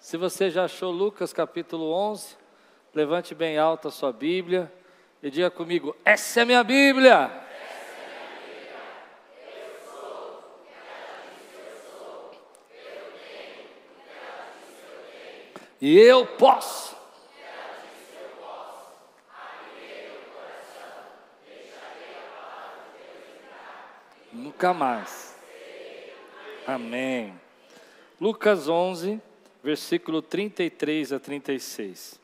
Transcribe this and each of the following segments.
Se você já achou Lucas capítulo 11, levante bem alta a sua Bíblia e diga comigo: Essa é minha Bíblia. E eu posso. Nunca mais. Amém. Lucas 11, versículo 33 a 36.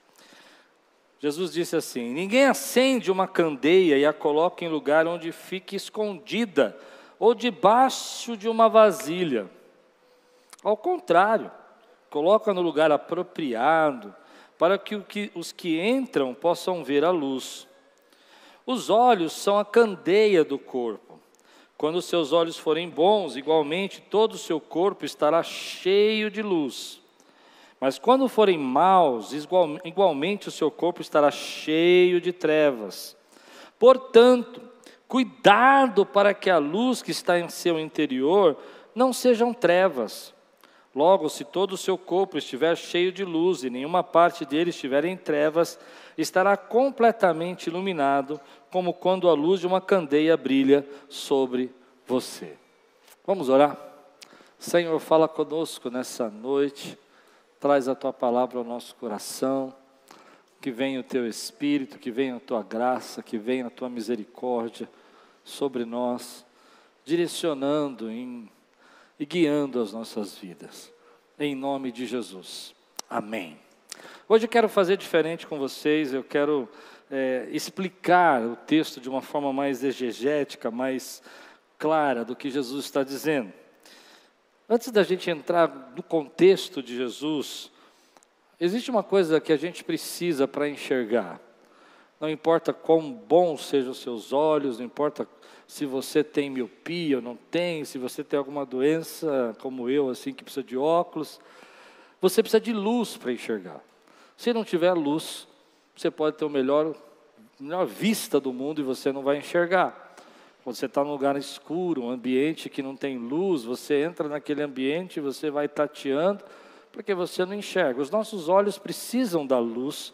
Jesus disse assim: Ninguém acende uma candeia e a coloca em lugar onde fique escondida ou debaixo de uma vasilha. Ao contrário, coloca no lugar apropriado, para que os que entram possam ver a luz. Os olhos são a candeia do corpo. Quando seus olhos forem bons, igualmente todo o seu corpo estará cheio de luz. Mas quando forem maus, igualmente o seu corpo estará cheio de trevas. Portanto, cuidado para que a luz que está em seu interior não sejam trevas. Logo, se todo o seu corpo estiver cheio de luz e nenhuma parte dele estiver em trevas, estará completamente iluminado, como quando a luz de uma candeia brilha sobre você. Vamos orar? Senhor, fala conosco nessa noite, traz a tua palavra ao nosso coração, que venha o teu espírito, que venha a tua graça, que venha a tua misericórdia sobre nós, direcionando em e guiando as nossas vidas. Em nome de Jesus. Amém. Hoje eu quero fazer diferente com vocês, eu quero é, explicar o texto de uma forma mais exegética, mais clara do que Jesus está dizendo. Antes da gente entrar no contexto de Jesus, existe uma coisa que a gente precisa para enxergar. Não importa quão bons sejam os seus olhos, não importa se você tem miopia ou não tem, se você tem alguma doença como eu, assim, que precisa de óculos, você precisa de luz para enxergar. Se não tiver luz, você pode ter o melhor, melhor vista do mundo e você não vai enxergar. Quando você está num lugar escuro, um ambiente que não tem luz, você entra naquele ambiente você vai tateando, porque você não enxerga. Os nossos olhos precisam da luz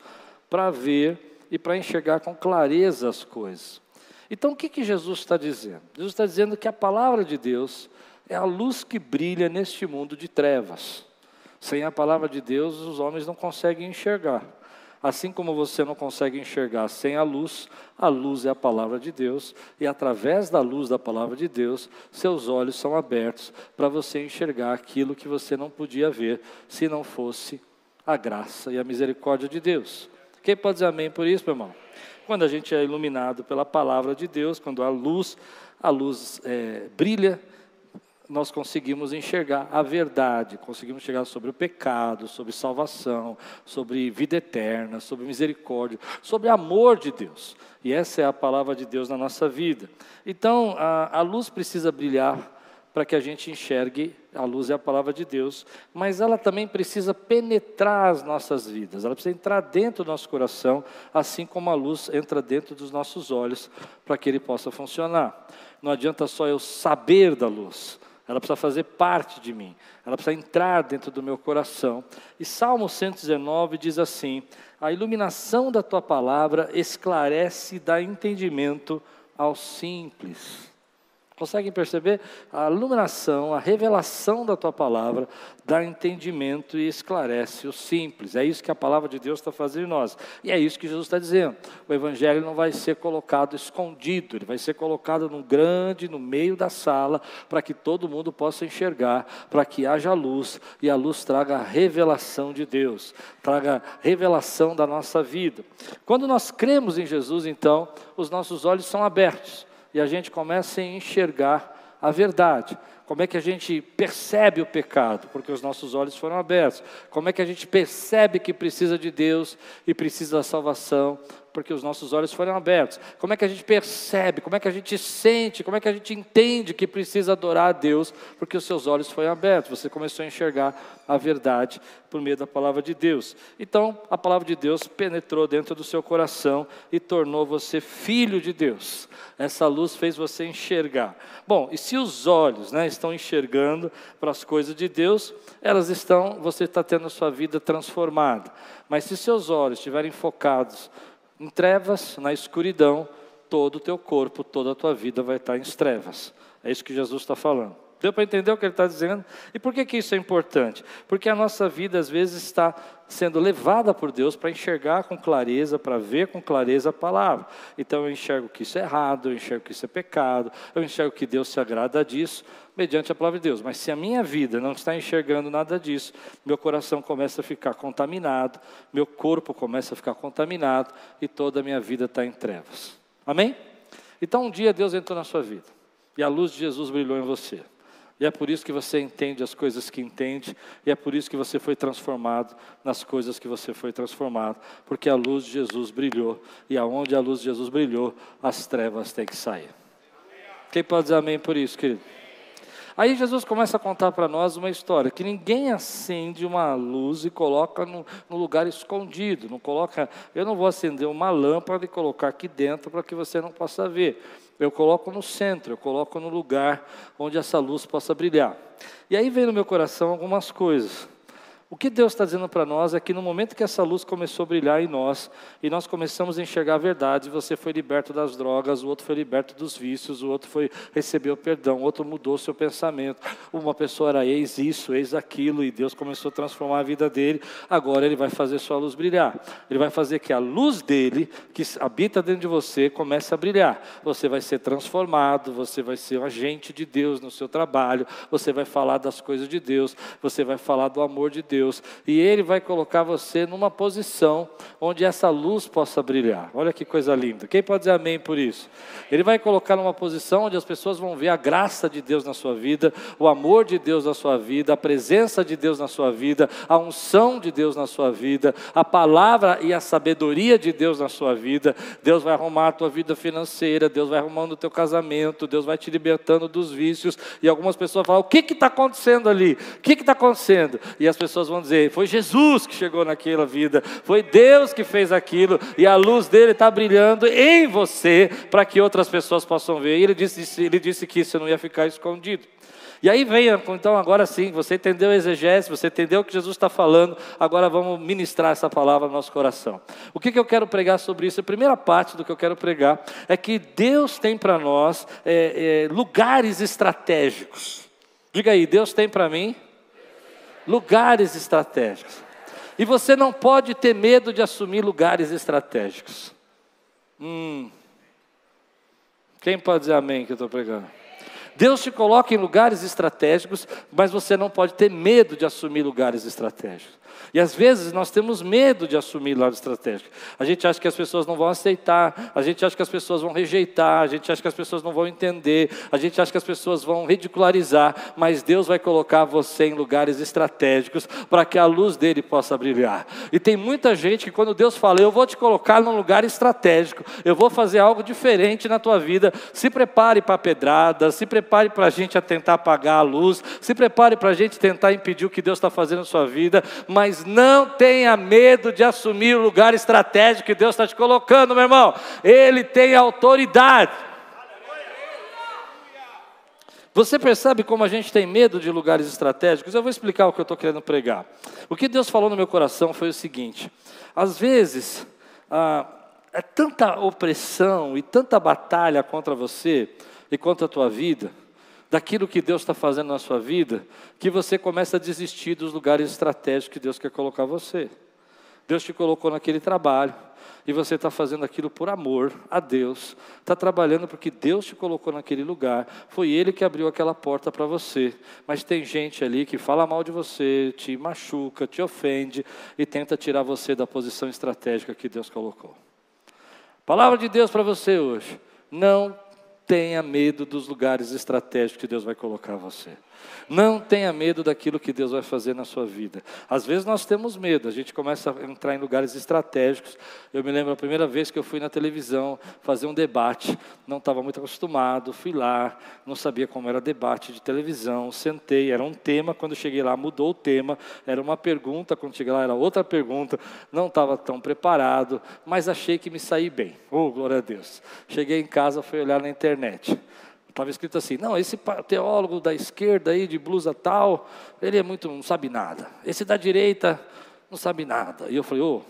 para ver e para enxergar com clareza as coisas. Então, o que, que Jesus está dizendo? Jesus está dizendo que a palavra de Deus é a luz que brilha neste mundo de trevas. Sem a palavra de Deus, os homens não conseguem enxergar. Assim como você não consegue enxergar sem a luz, a luz é a palavra de Deus, e através da luz da palavra de Deus, seus olhos são abertos para você enxergar aquilo que você não podia ver se não fosse a graça e a misericórdia de Deus. Quem pode dizer amém por isso, meu irmão? Quando a gente é iluminado pela palavra de Deus, quando a luz, a luz é, brilha, nós conseguimos enxergar a verdade, conseguimos chegar sobre o pecado, sobre salvação, sobre vida eterna, sobre misericórdia, sobre amor de Deus. E essa é a palavra de Deus na nossa vida. Então, a, a luz precisa brilhar para que a gente enxergue, a luz é a palavra de Deus, mas ela também precisa penetrar as nossas vidas, ela precisa entrar dentro do nosso coração, assim como a luz entra dentro dos nossos olhos, para que ele possa funcionar. Não adianta só eu saber da luz, ela precisa fazer parte de mim, ela precisa entrar dentro do meu coração. E Salmo 119 diz assim: A iluminação da tua palavra esclarece e dá entendimento aos simples. Conseguem perceber? A iluminação, a revelação da tua palavra dá entendimento e esclarece o simples. É isso que a palavra de Deus está fazendo em nós. E é isso que Jesus está dizendo. O evangelho não vai ser colocado escondido, ele vai ser colocado no grande, no meio da sala, para que todo mundo possa enxergar, para que haja luz e a luz traga a revelação de Deus, traga a revelação da nossa vida. Quando nós cremos em Jesus, então, os nossos olhos são abertos e a gente começa a enxergar a verdade. Como é que a gente percebe o pecado? Porque os nossos olhos foram abertos. Como é que a gente percebe que precisa de Deus e precisa da salvação? Porque os nossos olhos foram abertos. Como é que a gente percebe? Como é que a gente sente? Como é que a gente entende que precisa adorar a Deus? Porque os seus olhos foram abertos. Você começou a enxergar a verdade por meio da palavra de Deus. Então, a palavra de Deus penetrou dentro do seu coração e tornou você filho de Deus. Essa luz fez você enxergar. Bom, e se os olhos né, estão enxergando para as coisas de Deus, elas estão, você está tendo a sua vida transformada. Mas se seus olhos estiverem focados em trevas, na escuridão, todo o teu corpo, toda a tua vida vai estar em trevas. É isso que Jesus está falando. Deu para entender o que ele está dizendo? E por que, que isso é importante? Porque a nossa vida, às vezes, está sendo levada por Deus para enxergar com clareza, para ver com clareza a palavra. Então eu enxergo que isso é errado, eu enxergo que isso é pecado, eu enxergo que Deus se agrada disso, mediante a palavra de Deus. Mas se a minha vida não está enxergando nada disso, meu coração começa a ficar contaminado, meu corpo começa a ficar contaminado e toda a minha vida está em trevas. Amém? Então um dia Deus entrou na sua vida e a luz de Jesus brilhou em você. E é por isso que você entende as coisas que entende, e é por isso que você foi transformado nas coisas que você foi transformado, porque a luz de Jesus brilhou, e aonde a luz de Jesus brilhou, as trevas têm que sair. Quem pode dizer amém por isso, querido? Aí Jesus começa a contar para nós uma história, que ninguém acende uma luz e coloca no, no, lugar escondido, não coloca, eu não vou acender uma lâmpada e colocar aqui dentro para que você não possa ver eu coloco no centro, eu coloco no lugar onde essa luz possa brilhar. E aí vem no meu coração algumas coisas. O que Deus está dizendo para nós é que no momento que essa luz começou a brilhar em nós, e nós começamos a enxergar a verdade, você foi liberto das drogas, o outro foi liberto dos vícios, o outro foi recebeu perdão, o outro mudou seu pensamento. Uma pessoa era ex isso, ex aquilo, e Deus começou a transformar a vida dele. Agora ele vai fazer sua luz brilhar. Ele vai fazer que a luz dele, que habita dentro de você, comece a brilhar. Você vai ser transformado, você vai ser um agente de Deus no seu trabalho, você vai falar das coisas de Deus, você vai falar do amor de Deus Deus, e Ele vai colocar você numa posição onde essa luz possa brilhar. Olha que coisa linda. Quem pode dizer amém por isso? Ele vai colocar numa posição onde as pessoas vão ver a graça de Deus na sua vida, o amor de Deus na sua vida, a presença de Deus na sua vida, a unção de Deus na sua vida, a palavra e a sabedoria de Deus na sua vida. Deus vai arrumar a tua vida financeira, Deus vai arrumando o teu casamento, Deus vai te libertando dos vícios. E algumas pessoas falam: o que está acontecendo ali? O que está acontecendo? E as pessoas vão dizer: foi Jesus que chegou naquela vida, foi Deus que fez aquilo, e a luz dele está brilhando em você para que outras pessoas possam ver. E ele disse, ele disse que isso não ia ficar escondido. E aí vem, então agora sim, você entendeu a exegese, você entendeu o que Jesus está falando, agora vamos ministrar essa palavra no nosso coração. O que, que eu quero pregar sobre isso? A primeira parte do que eu quero pregar é que Deus tem para nós é, é, lugares estratégicos. Diga aí, Deus tem para mim lugares estratégicos. E você não pode ter medo de assumir lugares estratégicos. Hum. Quem pode dizer amém que eu estou pregando? Deus te coloca em lugares estratégicos, mas você não pode ter medo de assumir lugares estratégicos. E às vezes nós temos medo de assumir lado estratégico. A gente acha que as pessoas não vão aceitar, a gente acha que as pessoas vão rejeitar, a gente acha que as pessoas não vão entender, a gente acha que as pessoas vão ridicularizar, mas Deus vai colocar você em lugares estratégicos para que a luz dele possa brilhar. E tem muita gente que quando Deus fala, eu vou te colocar num lugar estratégico, eu vou fazer algo diferente na tua vida, se prepare para pedrada, se prepare para a gente a tentar apagar a luz, se prepare para a gente tentar impedir o que Deus está fazendo na sua vida, mas não tenha medo de assumir o lugar estratégico que Deus está te colocando, meu irmão. Ele tem autoridade. Você percebe como a gente tem medo de lugares estratégicos? Eu vou explicar o que eu estou querendo pregar. O que Deus falou no meu coração foi o seguinte: às vezes, ah, é tanta opressão e tanta batalha contra você e contra a tua vida, daquilo que Deus está fazendo na sua vida, que você começa a desistir dos lugares estratégicos que Deus quer colocar você. Deus te colocou naquele trabalho e você está fazendo aquilo por amor a Deus, está trabalhando porque Deus te colocou naquele lugar, foi Ele que abriu aquela porta para você. Mas tem gente ali que fala mal de você, te machuca, te ofende e tenta tirar você da posição estratégica que Deus colocou. Palavra de Deus para você hoje: não tenha medo dos lugares estratégicos que Deus vai colocar você. Não tenha medo daquilo que Deus vai fazer na sua vida. Às vezes nós temos medo, a gente começa a entrar em lugares estratégicos. Eu me lembro a primeira vez que eu fui na televisão fazer um debate, não estava muito acostumado, fui lá, não sabia como era debate de televisão, sentei, era um tema, quando cheguei lá mudou o tema, era uma pergunta, quando cheguei lá era outra pergunta, não estava tão preparado, mas achei que me saí bem. Oh, glória a Deus. Cheguei em casa, fui olhar na internet Estava escrito assim: não, esse teólogo da esquerda aí, de blusa tal, ele é muito, não sabe nada. Esse da direita não sabe nada. E eu falei: ô, oh,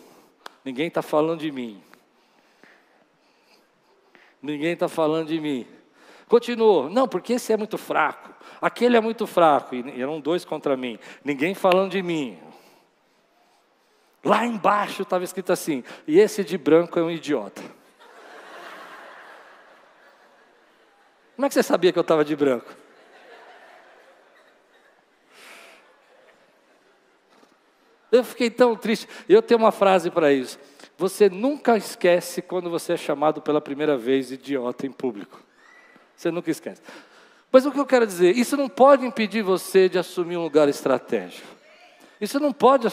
ninguém está falando de mim. Ninguém está falando de mim. Continuou: não, porque esse é muito fraco. Aquele é muito fraco. E eram dois contra mim. Ninguém falando de mim. Lá embaixo estava escrito assim: e esse de branco é um idiota. Como é que você sabia que eu estava de branco? Eu fiquei tão triste. Eu tenho uma frase para isso. Você nunca esquece quando você é chamado pela primeira vez idiota em público. Você nunca esquece. Mas o que eu quero dizer, isso não pode impedir você de assumir um lugar estratégico. Isso não pode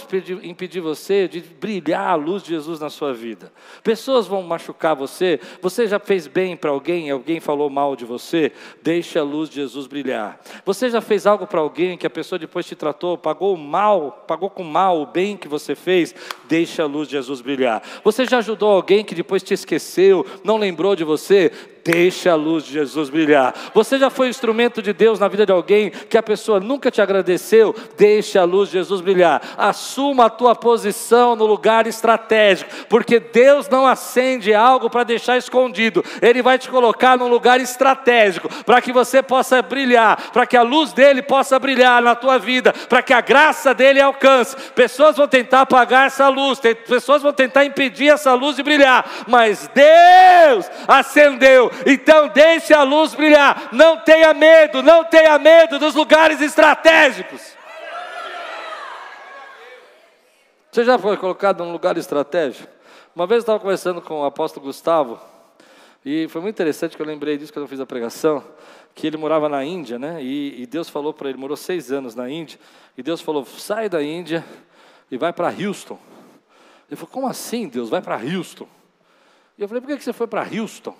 impedir você de brilhar a luz de Jesus na sua vida. Pessoas vão machucar você, você já fez bem para alguém, alguém falou mal de você, deixe a luz de Jesus brilhar. Você já fez algo para alguém que a pessoa depois te tratou, pagou mal, pagou com mal o bem que você fez, deixe a luz de Jesus brilhar. Você já ajudou alguém que depois te esqueceu, não lembrou de você, Deixe a luz de Jesus brilhar. Você já foi instrumento de Deus na vida de alguém que a pessoa nunca te agradeceu? Deixe a luz de Jesus brilhar. Assuma a tua posição no lugar estratégico, porque Deus não acende algo para deixar escondido. Ele vai te colocar num lugar estratégico para que você possa brilhar, para que a luz dele possa brilhar na tua vida, para que a graça dele alcance. Pessoas vão tentar apagar essa luz, pessoas vão tentar impedir essa luz de brilhar, mas Deus acendeu então deixe a luz brilhar. Não tenha medo, não tenha medo dos lugares estratégicos. Você já foi colocado num lugar estratégico? Uma vez eu estava conversando com o apóstolo Gustavo, e foi muito interessante que eu lembrei disso quando eu fiz a pregação, que ele morava na Índia, né? E, e Deus falou para ele, morou seis anos na Índia, e Deus falou: sai da Índia e vai para Houston. Ele falou: como assim, Deus? Vai para Houston? E eu falei: por que você foi para Houston?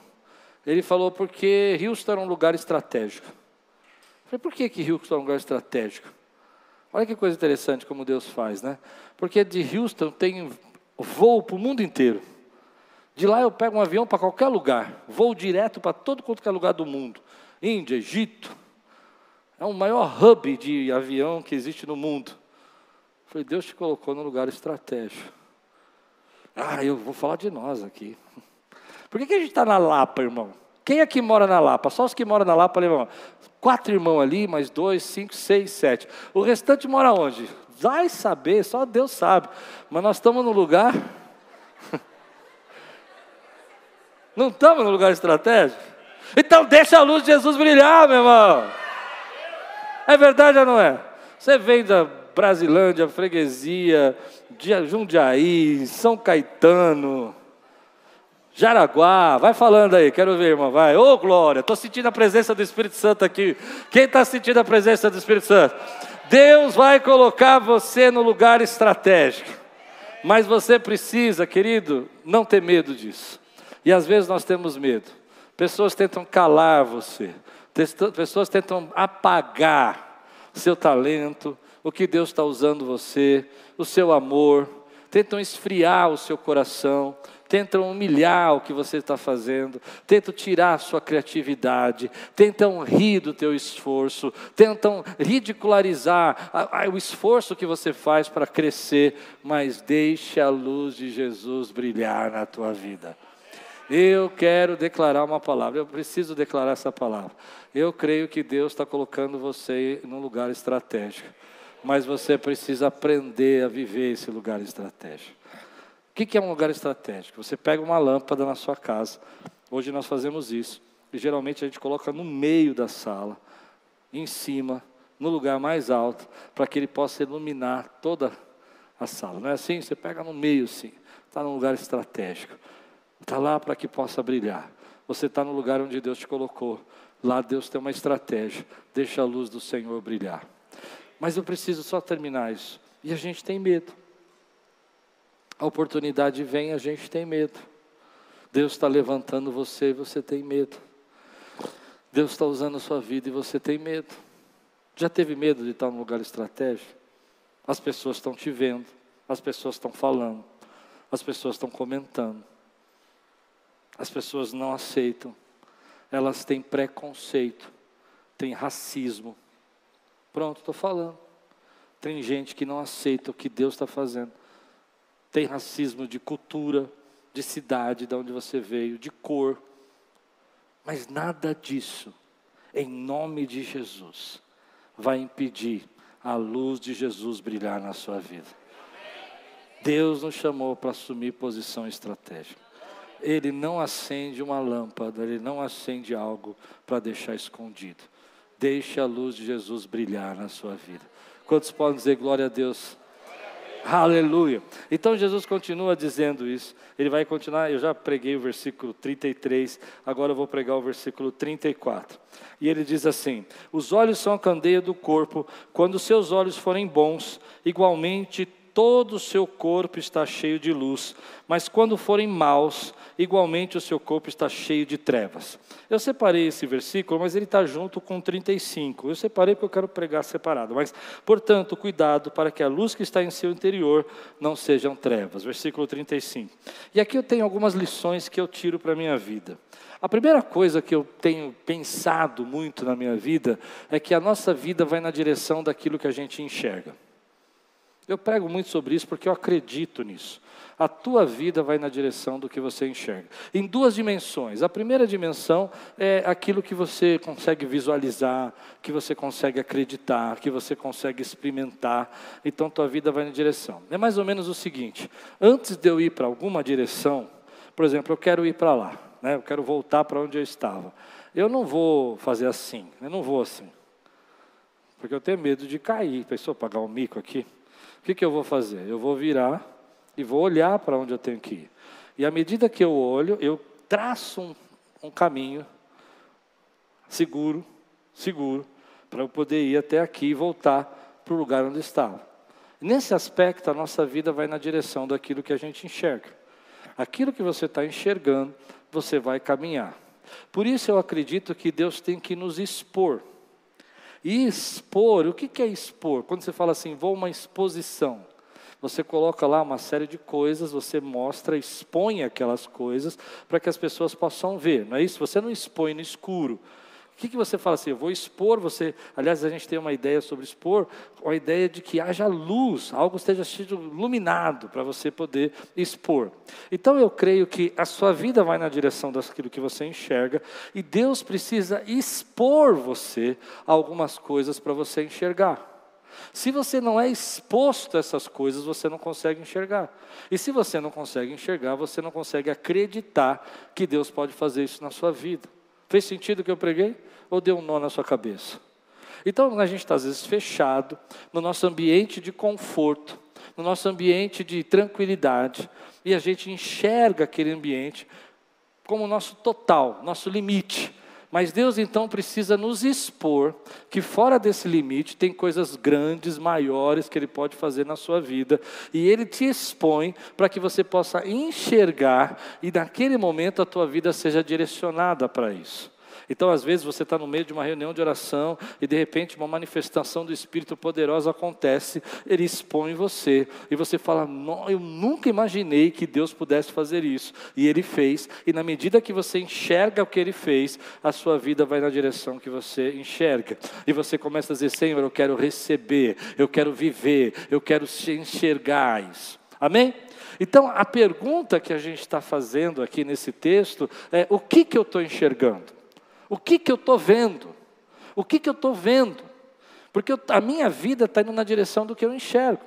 Ele falou porque Houston era um lugar estratégico. Eu falei, por que, que Houston é um lugar estratégico? Olha que coisa interessante como Deus faz, né? Porque de Houston tem voo para o mundo inteiro. De lá eu pego um avião para qualquer lugar, voo direto para todo quanto é lugar do mundo. Índia, Egito. É o maior hub de avião que existe no mundo. Eu falei, Deus te colocou num lugar estratégico. Ah, eu vou falar de nós aqui. Por que, que a gente está na Lapa, irmão? Quem aqui mora na Lapa? Só os que moram na Lapa, irmão. Quatro irmãos ali, mais dois, cinco, seis, sete. O restante mora onde? Vai saber, só Deus sabe. Mas nós estamos no lugar. Não estamos no lugar estratégico? Então deixa a luz de Jesus brilhar, meu irmão. É verdade ou não é? Você vem da Brasilândia, freguesia, Jundiaí, São Caetano, Jaraguá, vai falando aí, quero ver, irmão, vai. Ô, oh, glória, estou sentindo a presença do Espírito Santo aqui. Quem está sentindo a presença do Espírito Santo? Deus vai colocar você no lugar estratégico. Mas você precisa, querido, não ter medo disso. E às vezes nós temos medo. Pessoas tentam calar você. Pessoas tentam apagar seu talento, o que Deus está usando você, o seu amor. Tentam esfriar o seu coração tentam humilhar o que você está fazendo, tentam tirar a sua criatividade, tentam rir do teu esforço, tentam ridicularizar o esforço que você faz para crescer, mas deixe a luz de Jesus brilhar na tua vida. Eu quero declarar uma palavra, eu preciso declarar essa palavra. Eu creio que Deus está colocando você num lugar estratégico, mas você precisa aprender a viver esse lugar estratégico que, que é um lugar estratégico? Você pega uma lâmpada na sua casa. Hoje nós fazemos isso. E geralmente a gente coloca no meio da sala, em cima, no lugar mais alto, para que ele possa iluminar toda a sala. Não é assim? Você pega no meio, sim. Está num lugar estratégico. Está lá para que possa brilhar. Você está no lugar onde Deus te colocou. Lá Deus tem uma estratégia. Deixa a luz do Senhor brilhar. Mas eu preciso só terminar isso. E a gente tem medo a oportunidade vem, a gente tem medo. Deus está levantando você e você tem medo. Deus está usando a sua vida e você tem medo. Já teve medo de estar num lugar estratégico? As pessoas estão te vendo, as pessoas estão falando, as pessoas estão comentando, as pessoas não aceitam, elas têm preconceito, têm racismo. Pronto, estou falando. Tem gente que não aceita o que Deus está fazendo. Tem racismo de cultura, de cidade, de onde você veio, de cor. Mas nada disso, em nome de Jesus, vai impedir a luz de Jesus brilhar na sua vida. Deus nos chamou para assumir posição estratégica. Ele não acende uma lâmpada, ele não acende algo para deixar escondido. Deixe a luz de Jesus brilhar na sua vida. Quantos podem dizer glória a Deus? Aleluia. Então Jesus continua dizendo isso. Ele vai continuar, eu já preguei o versículo 33, agora eu vou pregar o versículo 34. E ele diz assim: Os olhos são a candeia do corpo, quando seus olhos forem bons, igualmente todo o seu corpo está cheio de luz, mas quando forem maus, igualmente o seu corpo está cheio de trevas. Eu separei esse versículo, mas ele está junto com 35. Eu separei porque eu quero pregar separado. Mas, portanto, cuidado para que a luz que está em seu interior não sejam trevas. Versículo 35. E aqui eu tenho algumas lições que eu tiro para a minha vida. A primeira coisa que eu tenho pensado muito na minha vida é que a nossa vida vai na direção daquilo que a gente enxerga. Eu prego muito sobre isso porque eu acredito nisso. A tua vida vai na direção do que você enxerga. Em duas dimensões. A primeira dimensão é aquilo que você consegue visualizar, que você consegue acreditar, que você consegue experimentar. Então tua vida vai na direção. É mais ou menos o seguinte: antes de eu ir para alguma direção, por exemplo, eu quero ir para lá, né? eu quero voltar para onde eu estava. Eu não vou fazer assim, eu não vou assim. Porque eu tenho medo de cair. Pensou pagar um mico aqui? O que, que eu vou fazer? Eu vou virar e vou olhar para onde eu tenho que ir. E à medida que eu olho, eu traço um, um caminho seguro, seguro, para eu poder ir até aqui e voltar para o lugar onde estava. Nesse aspecto, a nossa vida vai na direção daquilo que a gente enxerga. Aquilo que você está enxergando, você vai caminhar. Por isso eu acredito que Deus tem que nos expor. E expor, o que é expor? Quando você fala assim, vou uma exposição, você coloca lá uma série de coisas, você mostra, expõe aquelas coisas para que as pessoas possam ver, não é isso? Você não expõe no escuro, o que, que você fala assim? Eu vou expor você. Aliás, a gente tem uma ideia sobre expor, a ideia de que haja luz, algo esteja iluminado para você poder expor. Então eu creio que a sua vida vai na direção daquilo que você enxerga e Deus precisa expor você a algumas coisas para você enxergar. Se você não é exposto a essas coisas, você não consegue enxergar. E se você não consegue enxergar, você não consegue acreditar que Deus pode fazer isso na sua vida. Fez sentido o que eu preguei? Ou deu um nó na sua cabeça? Então a gente está às vezes fechado no nosso ambiente de conforto, no nosso ambiente de tranquilidade, e a gente enxerga aquele ambiente como nosso total, nosso limite. Mas Deus então precisa nos expor que fora desse limite tem coisas grandes, maiores que Ele pode fazer na sua vida, e Ele te expõe para que você possa enxergar e naquele momento a tua vida seja direcionada para isso. Então, às vezes, você está no meio de uma reunião de oração e, de repente, uma manifestação do Espírito poderosa acontece, ele expõe você, e você fala: Eu nunca imaginei que Deus pudesse fazer isso, e ele fez, e na medida que você enxerga o que ele fez, a sua vida vai na direção que você enxerga, e você começa a dizer: Senhor, eu quero receber, eu quero viver, eu quero enxergar isso. Amém? Então, a pergunta que a gente está fazendo aqui nesse texto é: o que, que eu estou enxergando? O que, que eu estou vendo? O que, que eu estou vendo? Porque eu, a minha vida está indo na direção do que eu enxergo.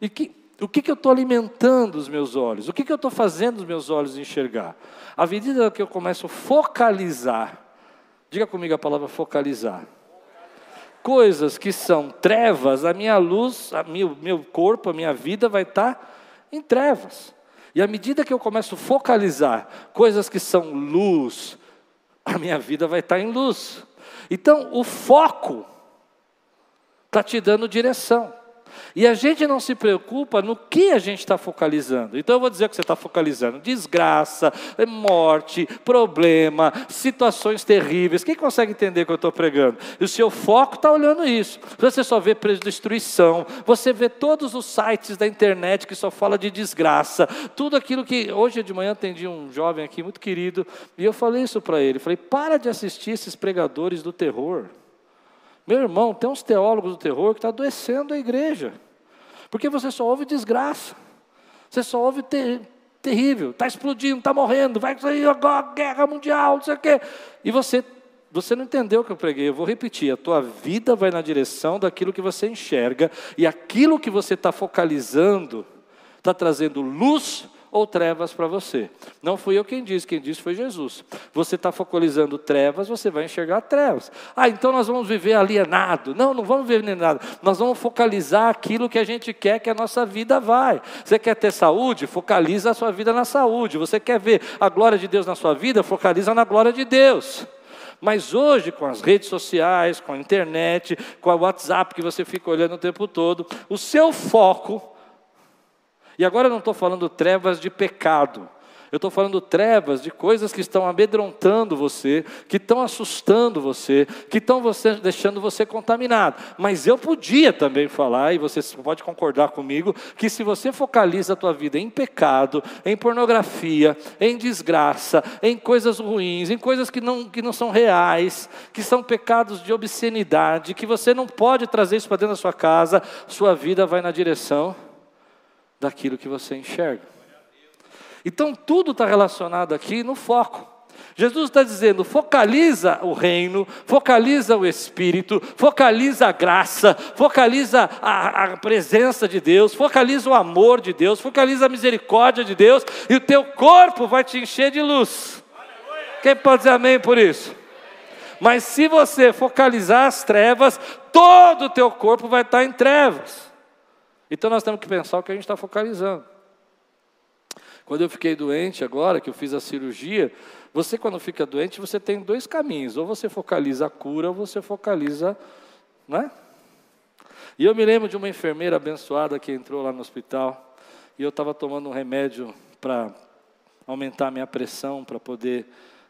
E que, o que, que eu estou alimentando os meus olhos? O que, que eu estou fazendo os meus olhos enxergar? À medida que eu começo a focalizar, diga comigo a palavra focalizar. Coisas que são trevas, a minha luz, o meu, meu corpo, a minha vida vai estar tá em trevas. E à medida que eu começo a focalizar coisas que são luz, a minha vida vai estar em luz. Então, o foco está te dando direção. E a gente não se preocupa no que a gente está focalizando. Então eu vou dizer o que você está focalizando: desgraça, morte, problema, situações terríveis. Quem consegue entender o que eu estou pregando? E o seu foco está olhando isso. Você só vê destruição, você vê todos os sites da internet que só fala de desgraça, tudo aquilo que. Hoje de manhã atendi um jovem aqui muito querido, e eu falei isso para ele: falei, para de assistir esses pregadores do terror. Meu irmão, tem uns teólogos do terror que tá adoecendo a igreja. Porque você só ouve desgraça. Você só ouve ter, terrível. Está explodindo, está morrendo, vai sair agora guerra mundial, não sei o quê. E você, você não entendeu o que eu preguei. Eu vou repetir. A tua vida vai na direção daquilo que você enxerga. E aquilo que você está focalizando está trazendo luz ou trevas para você. Não fui eu quem disse, quem disse foi Jesus. Você está focalizando trevas, você vai enxergar trevas. Ah, então nós vamos viver alienado. Não, não vamos viver alienado. Nós vamos focalizar aquilo que a gente quer que a nossa vida vai. Você quer ter saúde? Focaliza a sua vida na saúde. Você quer ver a glória de Deus na sua vida? Focaliza na glória de Deus. Mas hoje, com as redes sociais, com a internet, com o WhatsApp que você fica olhando o tempo todo, o seu foco e agora eu não estou falando trevas de pecado, eu estou falando trevas de coisas que estão amedrontando você, que estão assustando você, que estão você, deixando você contaminado. Mas eu podia também falar, e você pode concordar comigo, que se você focaliza a tua vida em pecado, em pornografia, em desgraça, em coisas ruins, em coisas que não, que não são reais, que são pecados de obscenidade, que você não pode trazer isso para dentro da sua casa, sua vida vai na direção daquilo que você enxerga. Então tudo está relacionado aqui no foco. Jesus está dizendo: focaliza o reino, focaliza o Espírito, focaliza a graça, focaliza a, a, presença de Deus, focaliza o amor de Deus, focaliza a misericórdia de Deus, e o teu corpo vai te encher de luz. Quem pode dizer amém por isso? Mas se você focalizar as trevas, todo o teu corpo vai estar em trevas. Então nós temos que pensar o que a gente está focalizando. Quando eu fiquei doente agora, que eu fiz a cirurgia, você quando fica doente, você tem dois caminhos. Ou você focaliza a cura, ou você focaliza, né? E eu me lembro de uma enfermeira abençoada que entrou lá no hospital, e eu estava tomando um remédio para aumentar a minha pressão, para poder,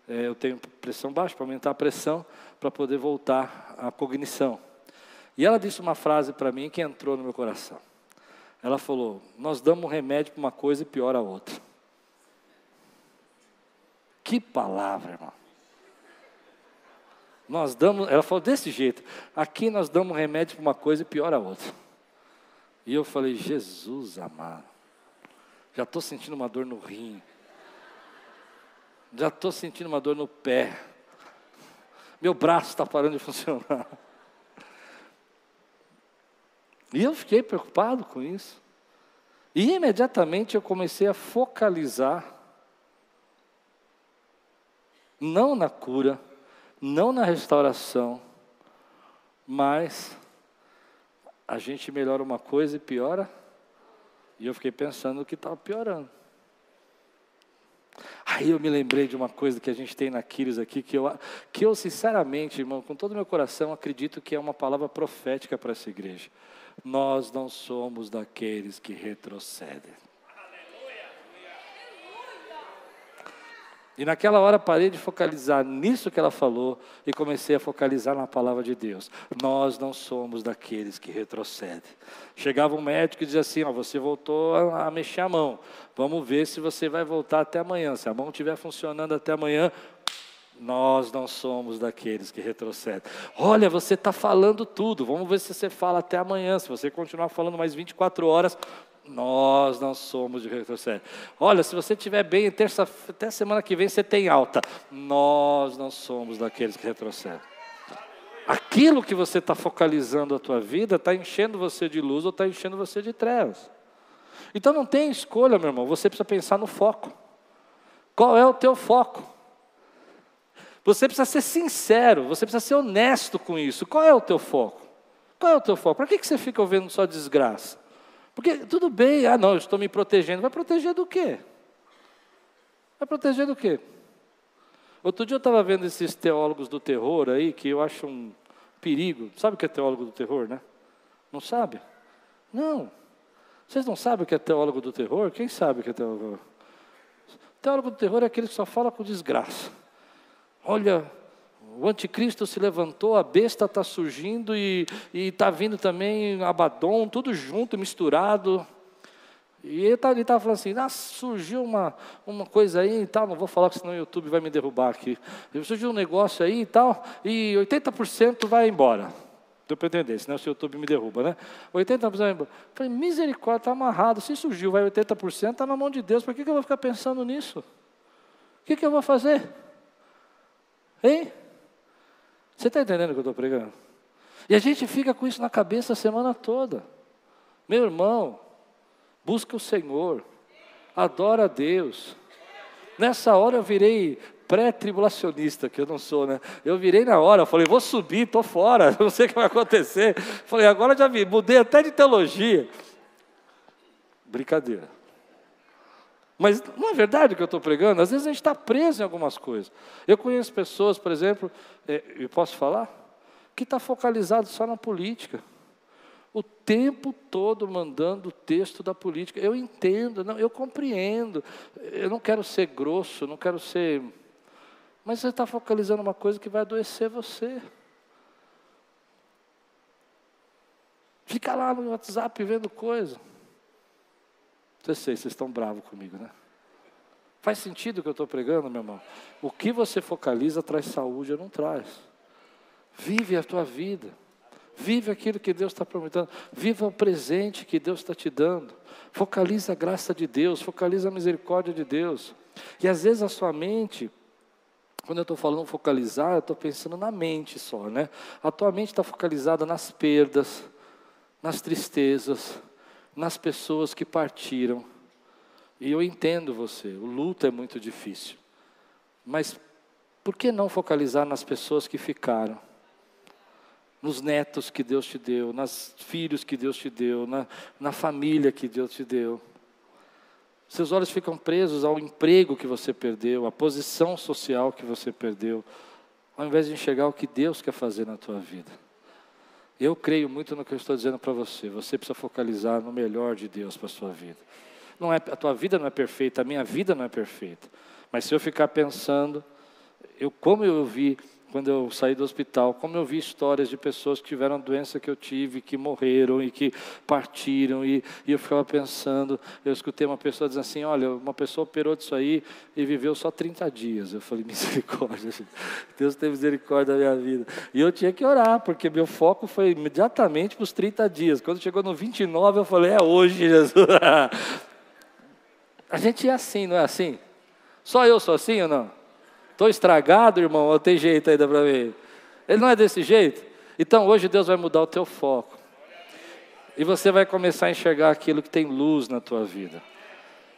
é, eu tenho pressão baixa, para aumentar a pressão, para poder voltar à cognição. E ela disse uma frase para mim que entrou no meu coração. Ela falou: Nós damos remédio para uma coisa e piora a outra. Que palavra, irmão. Nós damos, ela falou desse jeito: aqui nós damos remédio para uma coisa e piora a outra. E eu falei: Jesus amado, já estou sentindo uma dor no rim, já estou sentindo uma dor no pé, meu braço está parando de funcionar. E eu fiquei preocupado com isso. E imediatamente eu comecei a focalizar, não na cura, não na restauração, mas a gente melhora uma coisa e piora. E eu fiquei pensando que estava piorando. Aí eu me lembrei de uma coisa que a gente tem na Quiris aqui, que eu, que eu sinceramente, irmão, com todo o meu coração, acredito que é uma palavra profética para essa igreja nós não somos daqueles que retrocedem. E naquela hora parei de focalizar nisso que ela falou e comecei a focalizar na palavra de Deus. Nós não somos daqueles que retrocedem. Chegava um médico e dizia assim: ó, você voltou a, a mexer a mão. Vamos ver se você vai voltar até amanhã. Se a mão estiver funcionando até amanhã, nós não somos daqueles que retrocedem. Olha, você está falando tudo. Vamos ver se você fala até amanhã. Se você continuar falando mais 24 horas, nós não somos de retroceder. Olha, se você estiver bem, terça, até semana que vem você tem alta. Nós não somos daqueles que retrocedem. Aquilo que você está focalizando a tua vida está enchendo você de luz ou está enchendo você de trevas. Então não tem escolha, meu irmão. Você precisa pensar no foco. Qual é o teu foco? Você precisa ser sincero, você precisa ser honesto com isso. Qual é o teu foco? Qual é o teu foco? Para que, você fica ouvindo só desgraça? Porque tudo bem, ah não, eu estou me protegendo. Vai proteger do quê? Vai proteger do quê? Outro dia eu estava vendo esses teólogos do terror aí, que eu acho um perigo. Sabe o que é teólogo do terror, né? Não sabe? Não. Vocês não sabem o que é teólogo do terror? Quem sabe o que é teólogo? Teólogo do terror é aquele que só fala com desgraça. Olha, o anticristo se levantou, a besta está surgindo e está vindo também Abaddon, tudo junto, misturado. E ele estava tá, falando assim, ah, surgiu uma, uma coisa aí e tal, não vou falar, senão o YouTube vai me derrubar aqui. Surgiu um negócio aí e tal, e 80% vai embora. Deu para entender, senão o YouTube me derruba, né? 80% vai embora. Falei, misericórdia, está amarrado. Se surgiu, vai 80%, está na mão de Deus. Por que, que eu vou ficar pensando nisso? O que, que eu vou fazer? Hein? Você está entendendo o que eu estou pregando? E a gente fica com isso na cabeça a semana toda. Meu irmão, busca o Senhor, adora a Deus. Nessa hora eu virei pré-tribulacionista, que eu não sou, né? Eu virei na hora, falei, vou subir, estou fora, não sei o que vai acontecer. Falei, agora já vi, mudei até de teologia. Brincadeira. Mas não é verdade o que eu estou pregando? Às vezes a gente está preso em algumas coisas. Eu conheço pessoas, por exemplo, é, eu posso falar? Que está focalizado só na política o tempo todo mandando o texto da política. Eu entendo, não, eu compreendo. Eu não quero ser grosso, não quero ser. Mas você está focalizando uma coisa que vai adoecer você. Fica lá no WhatsApp vendo coisa. Eu sei, vocês estão bravos comigo, né? Faz sentido o que eu estou pregando, meu irmão? O que você focaliza traz saúde ou não traz. Vive a tua vida. Vive aquilo que Deus está prometendo. Viva o presente que Deus está te dando. Focaliza a graça de Deus, focaliza a misericórdia de Deus. E às vezes a sua mente, quando eu estou falando focalizar, eu estou pensando na mente só, né? A tua mente está focalizada nas perdas, nas tristezas, nas pessoas que partiram. E eu entendo você, o luto é muito difícil. Mas por que não focalizar nas pessoas que ficaram? nos netos que Deus te deu, nos filhos que Deus te deu, na, na família que Deus te deu. Seus olhos ficam presos ao emprego que você perdeu, à posição social que você perdeu, ao invés de enxergar o que Deus quer fazer na tua vida. Eu creio muito no que eu estou dizendo para você. Você precisa focalizar no melhor de Deus para a sua vida. Não é, a tua vida não é perfeita, a minha vida não é perfeita. Mas se eu ficar pensando, eu como eu vi quando eu saí do hospital, como eu vi histórias de pessoas que tiveram a doença que eu tive, que morreram e que partiram, e, e eu ficava pensando, eu escutei uma pessoa dizendo assim, olha, uma pessoa operou disso aí e viveu só 30 dias. Eu falei, misericórdia, Deus tem misericórdia da minha vida. E eu tinha que orar, porque meu foco foi imediatamente para os 30 dias. Quando chegou no 29, eu falei, é hoje, Jesus. a gente é assim, não é assim? Só eu sou assim ou não? Estou estragado, irmão, ou tem jeito ainda para mim? Ele não é desse jeito? Então hoje Deus vai mudar o teu foco. E você vai começar a enxergar aquilo que tem luz na tua vida.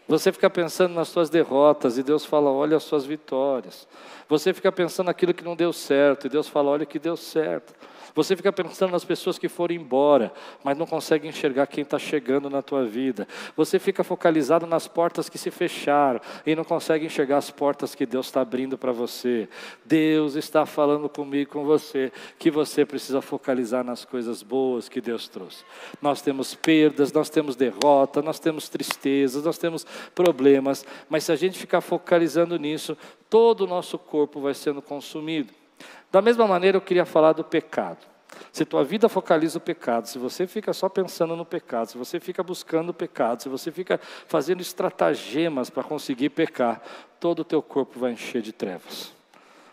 Você fica pensando nas suas derrotas e Deus fala: olha as suas vitórias. Você fica pensando naquilo que não deu certo e Deus fala: olha que deu certo. Você fica pensando nas pessoas que foram embora, mas não consegue enxergar quem está chegando na tua vida. Você fica focalizado nas portas que se fecharam e não consegue enxergar as portas que Deus está abrindo para você. Deus está falando comigo, com você, que você precisa focalizar nas coisas boas que Deus trouxe. Nós temos perdas, nós temos derrota, nós temos tristezas, nós temos problemas, mas se a gente ficar focalizando nisso, todo o nosso corpo vai sendo consumido. Da mesma maneira, eu queria falar do pecado. Se tua vida focaliza o pecado, se você fica só pensando no pecado, se você fica buscando o pecado, se você fica fazendo estratagemas para conseguir pecar, todo o teu corpo vai encher de trevas.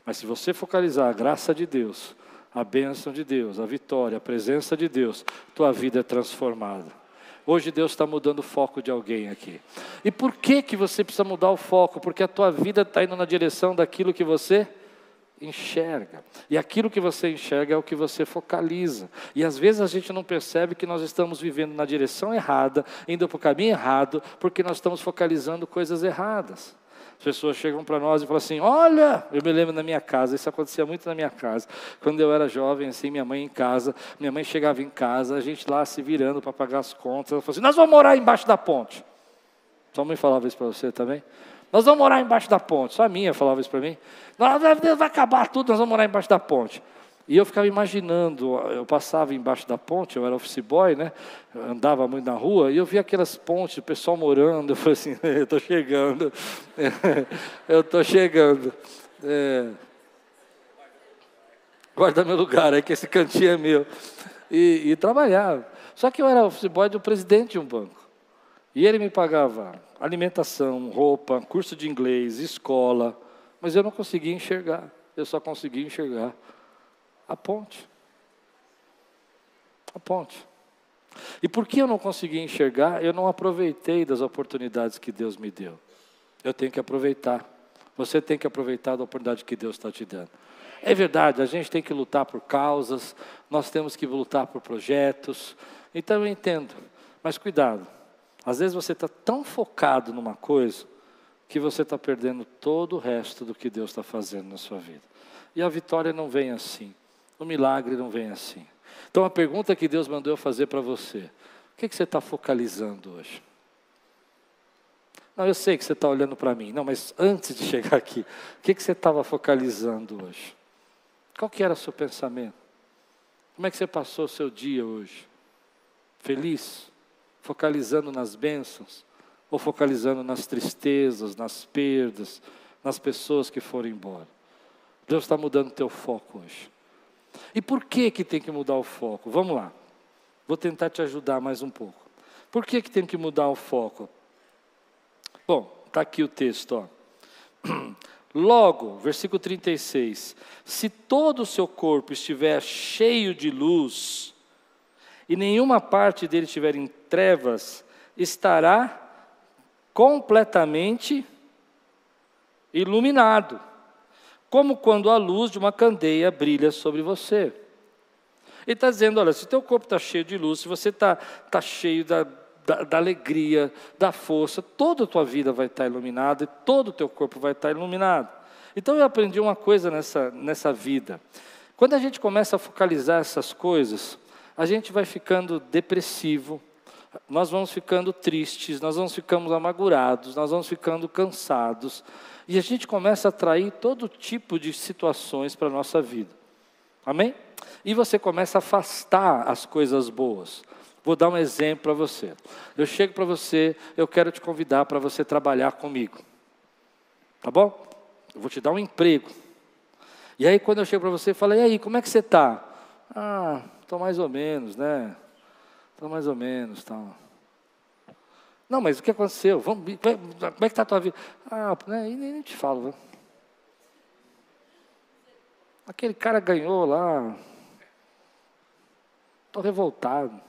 Mas se você focalizar a graça de Deus, a bênção de Deus, a vitória, a presença de Deus, tua vida é transformada. Hoje Deus está mudando o foco de alguém aqui. E por que que você precisa mudar o foco? Porque a tua vida está indo na direção daquilo que você enxerga. E aquilo que você enxerga é o que você focaliza. E às vezes a gente não percebe que nós estamos vivendo na direção errada, indo para o caminho errado, porque nós estamos focalizando coisas erradas. As pessoas chegam para nós e falam assim: Olha, eu me lembro na minha casa, isso acontecia muito na minha casa. Quando eu era jovem, assim, minha mãe em casa, minha mãe chegava em casa, a gente lá se virando para pagar as contas. Ela falou assim: Nós vamos morar embaixo da ponte. Sua mãe falava isso para você também? Nós vamos morar embaixo da ponte. Só a minha falava isso para mim. Deus vai acabar tudo, nós vamos morar embaixo da ponte. E eu ficava imaginando, eu passava embaixo da ponte, eu era office boy, né? Andava muito na rua, e eu via aquelas pontes, o pessoal morando, eu falei assim, eu estou chegando, eu estou chegando. É... Guarda meu lugar, é que esse cantinho é meu. E, e trabalhava. Só que eu era office boy do presidente de um banco. E ele me pagava alimentação, roupa, curso de inglês, escola, mas eu não conseguia enxergar. Eu só conseguia enxergar a ponte. A ponte. E por que eu não consegui enxergar? Eu não aproveitei das oportunidades que Deus me deu. Eu tenho que aproveitar. Você tem que aproveitar da oportunidade que Deus está te dando. É verdade, a gente tem que lutar por causas, nós temos que lutar por projetos. Então eu entendo, mas cuidado. Às vezes você está tão focado numa coisa que você está perdendo todo o resto do que Deus está fazendo na sua vida. E a vitória não vem assim. O milagre não vem assim. Então a pergunta que Deus mandou eu fazer para você: o que, que você está focalizando hoje? Não, eu sei que você está olhando para mim. Não, mas antes de chegar aqui, o que, que você estava focalizando hoje? Qual que era o seu pensamento? Como é que você passou o seu dia hoje? Feliz? Focalizando nas bênçãos? Ou focalizando nas tristezas, nas perdas, nas pessoas que foram embora? Deus está mudando teu foco hoje. E por que que tem que mudar o foco? Vamos lá. Vou tentar te ajudar mais um pouco. Por que que tem que mudar o foco? Bom, está aqui o texto, ó. Logo, versículo 36: Se todo o seu corpo estiver cheio de luz, e nenhuma parte dele estiver em trevas, estará completamente iluminado como quando a luz de uma candeia brilha sobre você. Ele está dizendo: olha, se teu corpo está cheio de luz, se você está tá cheio da, da, da, alegria, da força, toda a tua vida vai estar tá iluminada e todo o teu corpo vai estar tá iluminado. Então eu aprendi uma coisa nessa, nessa vida. Quando a gente começa a focalizar essas coisas, a gente vai ficando depressivo, nós vamos ficando tristes, nós vamos ficando amargurados, nós vamos ficando cansados, e a gente começa a atrair todo tipo de situações para a nossa vida. Amém? E você começa a afastar as coisas boas. Vou dar um exemplo para você. Eu chego para você, eu quero te convidar para você trabalhar comigo. Tá bom? Eu vou te dar um emprego. E aí, quando eu chego para você, eu falo: e aí, como é que você está? Ah, estou mais ou menos, né? Estou mais ou menos, tal. Tá. Não, mas o que aconteceu? Vamos, como é que está a tua vida? Ah, né, nem, nem te falo. Aquele cara ganhou lá. Estou revoltado.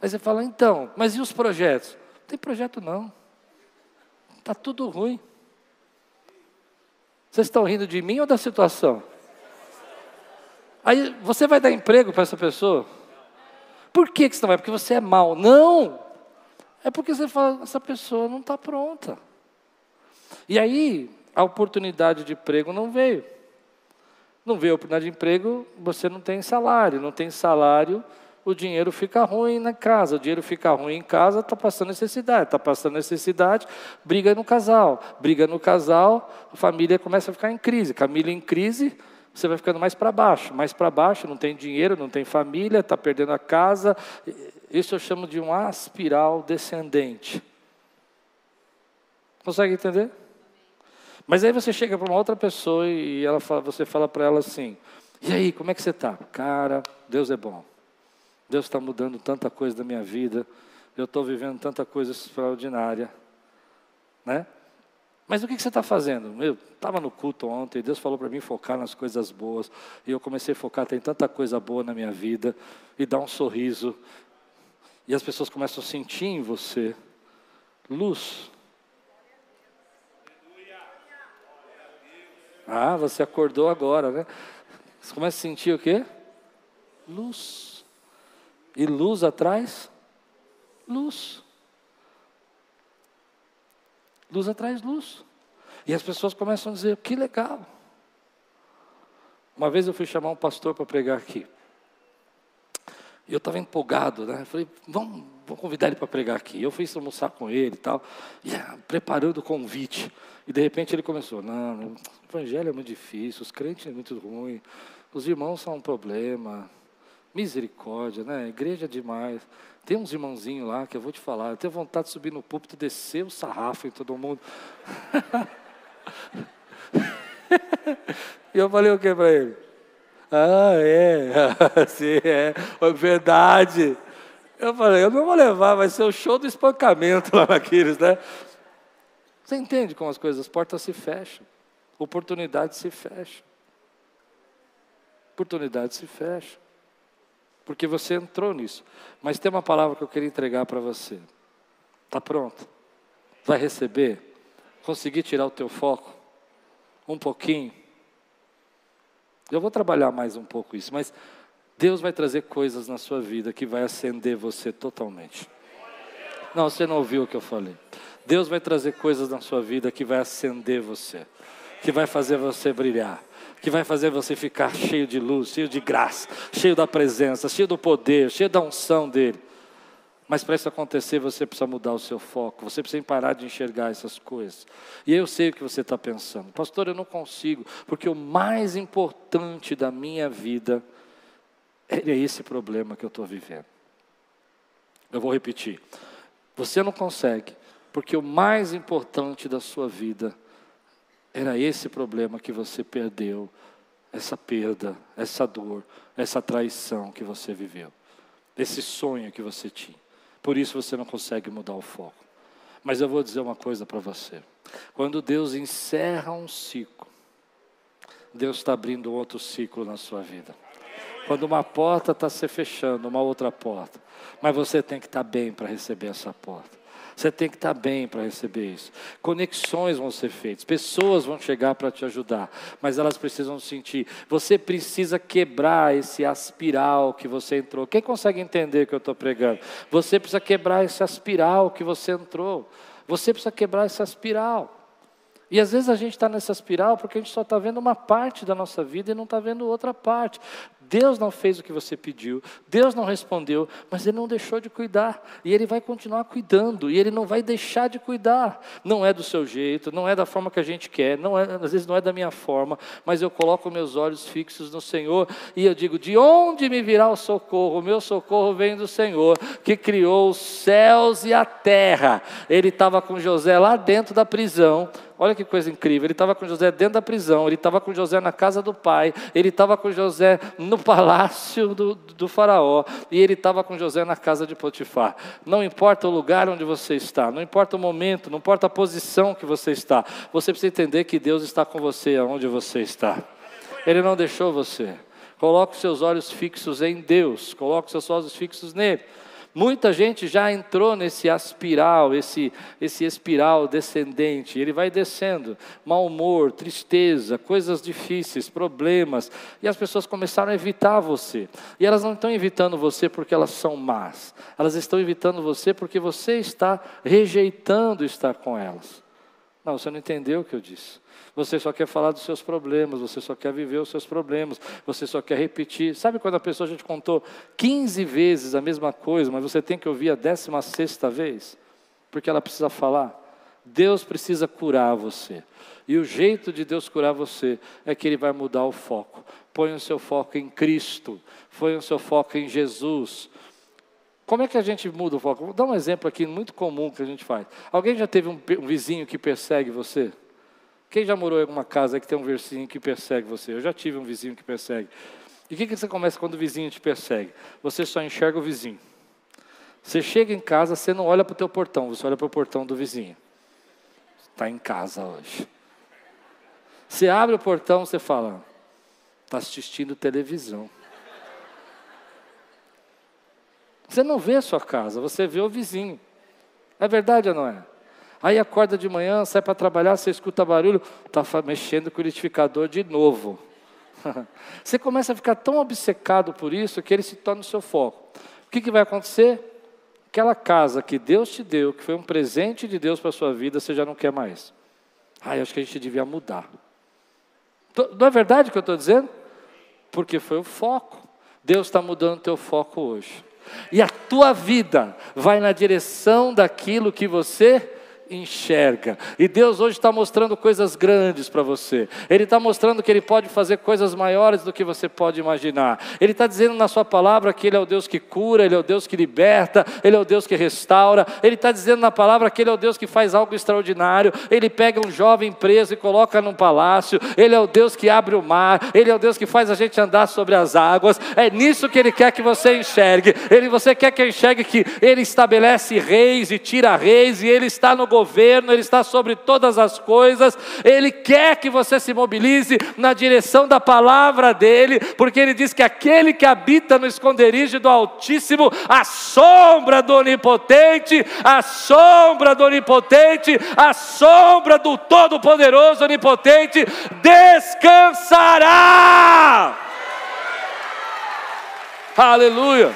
Aí você fala, então, mas e os projetos? Não tem projeto não. Está tudo ruim. Vocês estão rindo de mim ou da situação? Aí você vai dar emprego para essa pessoa? Por que, que você não vai? Porque você é mal. Não! É porque você fala, essa pessoa não está pronta. E aí, a oportunidade de emprego não veio. Não veio a oportunidade de emprego, você não tem salário. Não tem salário, o dinheiro fica ruim na casa. O dinheiro fica ruim em casa, está passando necessidade. Está passando necessidade, briga no casal. Briga no casal, a família começa a ficar em crise. Família em crise, você vai ficando mais para baixo, mais para baixo, não tem dinheiro, não tem família, está perdendo a casa. Isso eu chamo de uma espiral descendente. Consegue entender? Mas aí você chega para uma outra pessoa e ela fala, você fala para ela assim: E aí, como é que você está? Cara, Deus é bom. Deus está mudando tanta coisa da minha vida. Eu estou vivendo tanta coisa extraordinária. Né? Mas o que você está fazendo? Eu estava no culto ontem, Deus falou para mim focar nas coisas boas. E eu comecei a focar, tem tanta coisa boa na minha vida. E dar um sorriso. E as pessoas começam a sentir em você luz. Ah, você acordou agora, né? Você começa a sentir o quê? Luz. E luz atrás? Luz. Luz atrás luz. E as pessoas começam a dizer: que legal. Uma vez eu fui chamar um pastor para pregar aqui. E eu estava empolgado, né? Falei, vamos, vamos convidar ele para pregar aqui. Eu fui almoçar com ele e tal, e, ah, preparando o convite. E de repente ele começou: não, o evangelho é muito difícil, os crentes é muito ruim, os irmãos são um problema. Misericórdia, né? Igreja é demais. Tem uns irmãozinhos lá que eu vou te falar, eu tenho vontade de subir no púlpito descer o sarrafo em todo mundo. e eu falei o que para ele? Ah, é, sim, é, é verdade. Eu falei, eu não vou levar, vai ser o show do espancamento lá naqueles, né? Você entende como as coisas, as portas se fecham, oportunidades se fecham. Oportunidades se fecham. Porque você entrou nisso. Mas tem uma palavra que eu queria entregar para você. Está pronto? Vai receber? Conseguir tirar o teu foco? Um pouquinho? Eu vou trabalhar mais um pouco isso, mas Deus vai trazer coisas na sua vida que vai acender você totalmente. Não, você não ouviu o que eu falei. Deus vai trazer coisas na sua vida que vai acender você, que vai fazer você brilhar, que vai fazer você ficar cheio de luz, cheio de graça, cheio da presença, cheio do poder, cheio da unção dele. Mas para isso acontecer, você precisa mudar o seu foco, você precisa parar de enxergar essas coisas. E eu sei o que você está pensando, pastor, eu não consigo, porque o mais importante da minha vida é esse problema que eu estou vivendo. Eu vou repetir. Você não consegue, porque o mais importante da sua vida era esse problema que você perdeu, essa perda, essa dor, essa traição que você viveu, esse sonho que você tinha. Por isso você não consegue mudar o foco. Mas eu vou dizer uma coisa para você: quando Deus encerra um ciclo, Deus está abrindo outro ciclo na sua vida. Quando uma porta está se fechando, uma outra porta. Mas você tem que estar tá bem para receber essa porta. Você tem que estar bem para receber isso. Conexões vão ser feitas, pessoas vão chegar para te ajudar, mas elas precisam sentir. Você precisa quebrar esse aspiral que você entrou. Quem consegue entender o que eu estou pregando? Você precisa quebrar esse aspiral que você entrou. Você precisa quebrar essa aspiral. E às vezes a gente está nessa espiral porque a gente só está vendo uma parte da nossa vida e não está vendo outra parte. Deus não fez o que você pediu, Deus não respondeu, mas Ele não deixou de cuidar, e Ele vai continuar cuidando, e Ele não vai deixar de cuidar. Não é do seu jeito, não é da forma que a gente quer, não é, às vezes não é da minha forma, mas eu coloco meus olhos fixos no Senhor e eu digo: de onde me virá o socorro? O meu socorro vem do Senhor, que criou os céus e a terra. Ele estava com José lá dentro da prisão, Olha que coisa incrível. Ele estava com José dentro da prisão, ele estava com José na casa do pai, ele estava com José no palácio do, do Faraó e ele estava com José na casa de Potifar. Não importa o lugar onde você está, não importa o momento, não importa a posição que você está, você precisa entender que Deus está com você aonde você está. Ele não deixou você. Coloque seus olhos fixos em Deus, coloque seus olhos fixos nele. Muita gente já entrou nesse aspiral, esse, esse espiral descendente. Ele vai descendo, mau humor, tristeza, coisas difíceis, problemas. E as pessoas começaram a evitar você. E elas não estão evitando você porque elas são más. Elas estão evitando você porque você está rejeitando estar com elas. Não, você não entendeu o que eu disse. Você só quer falar dos seus problemas, você só quer viver os seus problemas, você só quer repetir. Sabe quando a pessoa a gente contou 15 vezes a mesma coisa, mas você tem que ouvir a 16 sexta vez? Porque ela precisa falar. Deus precisa curar você. E o jeito de Deus curar você é que Ele vai mudar o foco. Põe o seu foco em Cristo, põe o seu foco em Jesus. Como é que a gente muda o foco? Vou dar um exemplo aqui muito comum que a gente faz. Alguém já teve um, um vizinho que persegue você? Quem já morou em alguma casa que tem um vizinho que persegue você? Eu já tive um vizinho que persegue. E o que, que você começa quando o vizinho te persegue? Você só enxerga o vizinho. Você chega em casa, você não olha para o teu portão, você olha para o portão do vizinho. Está em casa hoje. Você abre o portão, você fala, está assistindo televisão. Você não vê a sua casa, você vê o vizinho. É verdade ou não é? Aí acorda de manhã, sai para trabalhar, você escuta barulho, está mexendo com o liquidificador de novo. você começa a ficar tão obcecado por isso que ele se torna o seu foco. O que, que vai acontecer? Aquela casa que Deus te deu, que foi um presente de Deus para a sua vida, você já não quer mais. Eu acho que a gente devia mudar. Não é verdade o que eu estou dizendo? Porque foi o foco. Deus está mudando teu foco hoje. E a tua vida vai na direção daquilo que você enxerga. E Deus hoje está mostrando coisas grandes para você. Ele está mostrando que Ele pode fazer coisas maiores do que você pode imaginar. Ele está dizendo na Sua palavra que Ele é o Deus que cura, Ele é o Deus que liberta, Ele é o Deus que restaura. Ele está dizendo na palavra que Ele é o Deus que faz algo extraordinário. Ele pega um jovem preso e coloca num palácio. Ele é o Deus que abre o mar. Ele é o Deus que faz a gente andar sobre as águas. É nisso que Ele quer que você enxergue. Ele, você quer que enxergue que Ele estabelece reis e tira reis e Ele está no governo governo, Ele está sobre todas as coisas, Ele quer que você se mobilize na direção da palavra dEle, porque Ele diz que aquele que habita no esconderijo do Altíssimo, a sombra do Onipotente, a sombra do Onipotente, a sombra do Todo-Poderoso Onipotente, descansará. Aleluia.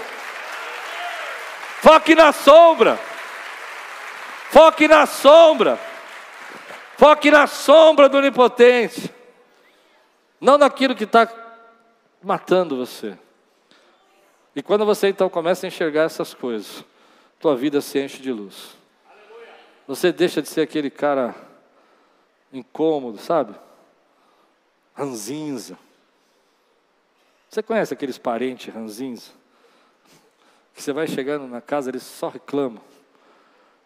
Foque na sombra. Foque na sombra. Foque na sombra do onipotente. Não naquilo que está matando você. E quando você então começa a enxergar essas coisas, tua vida se enche de luz. Você deixa de ser aquele cara incômodo, sabe? Ranzinza. Você conhece aqueles parentes ranzinza? Que você vai chegando na casa, eles só reclamam.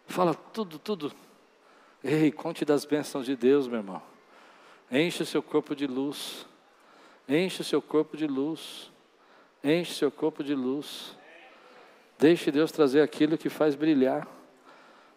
Fala tudo, tudo. Ei, conte das bênçãos de Deus, meu irmão. Enche o seu corpo de luz. Enche o seu corpo de luz. Enche o seu corpo de luz. Deixe Deus trazer aquilo que faz brilhar.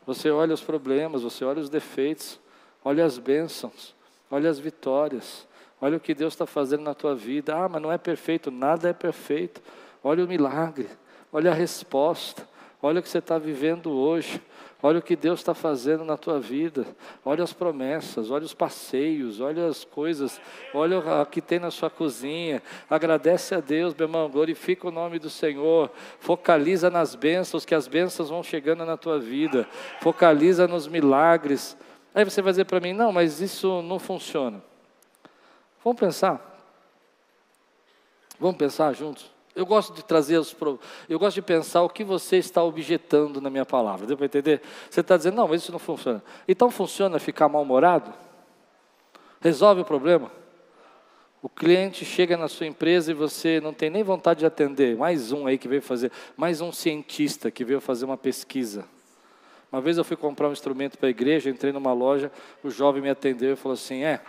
Você olha os problemas, você olha os defeitos, olha as bênçãos, olha as vitórias, olha o que Deus está fazendo na tua vida. Ah, mas não é perfeito, nada é perfeito. Olha o milagre, olha a resposta, olha o que você está vivendo hoje. Olha o que Deus está fazendo na tua vida. Olha as promessas, olha os passeios, olha as coisas, olha o que tem na sua cozinha. Agradece a Deus, meu irmão, glorifica o nome do Senhor. Focaliza nas bênçãos, que as bênçãos vão chegando na tua vida. Focaliza nos milagres. Aí você vai dizer para mim: não, mas isso não funciona. Vamos pensar. Vamos pensar juntos. Eu gosto de trazer os. Eu gosto de pensar o que você está objetando na minha palavra. Deu para entender? Você está dizendo, não, mas isso não funciona. Então funciona ficar mal-humorado? Resolve o problema? O cliente chega na sua empresa e você não tem nem vontade de atender. Mais um aí que veio fazer, mais um cientista que veio fazer uma pesquisa. Uma vez eu fui comprar um instrumento para a igreja, entrei numa loja, o jovem me atendeu e falou assim: É,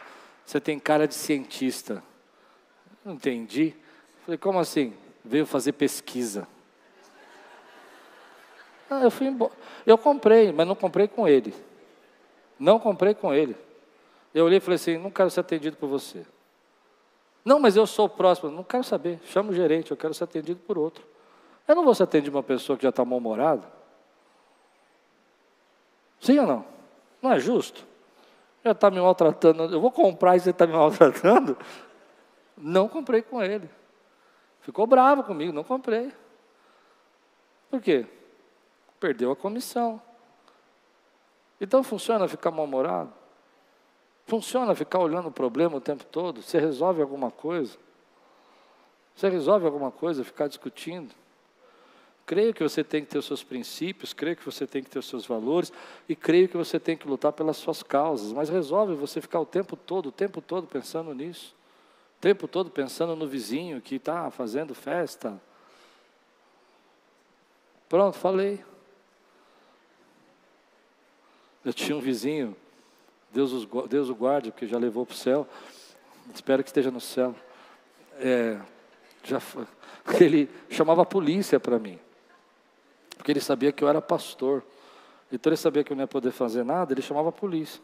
você tem cara de cientista. Não entendi. Falei, como assim? Veio fazer pesquisa. Ah, eu fui embora. Eu comprei, mas não comprei com ele. Não comprei com ele. Eu olhei e falei assim: não quero ser atendido por você. Não, mas eu sou próximo. Não quero saber. Chama o gerente, eu quero ser atendido por outro. Eu não vou ser atendido por uma pessoa que já está mal-humorada. Sim ou não? Não é justo? Já está me maltratando. Eu vou comprar e você está me maltratando? Não comprei com ele. Ficou bravo comigo, não comprei. Por quê? Perdeu a comissão. Então funciona ficar mal-humorado? Funciona ficar olhando o problema o tempo todo? Você resolve alguma coisa? Você resolve alguma coisa, ficar discutindo? Creio que você tem que ter os seus princípios, creio que você tem que ter os seus valores e creio que você tem que lutar pelas suas causas, mas resolve você ficar o tempo todo, o tempo todo pensando nisso tempo todo pensando no vizinho que está fazendo festa. Pronto, falei. Eu tinha um vizinho, Deus, os, Deus o guarde, porque já levou para o céu. Espero que esteja no céu. É, já, ele chamava a polícia para mim, porque ele sabia que eu era pastor. Então ele sabia que eu não ia poder fazer nada, ele chamava a polícia.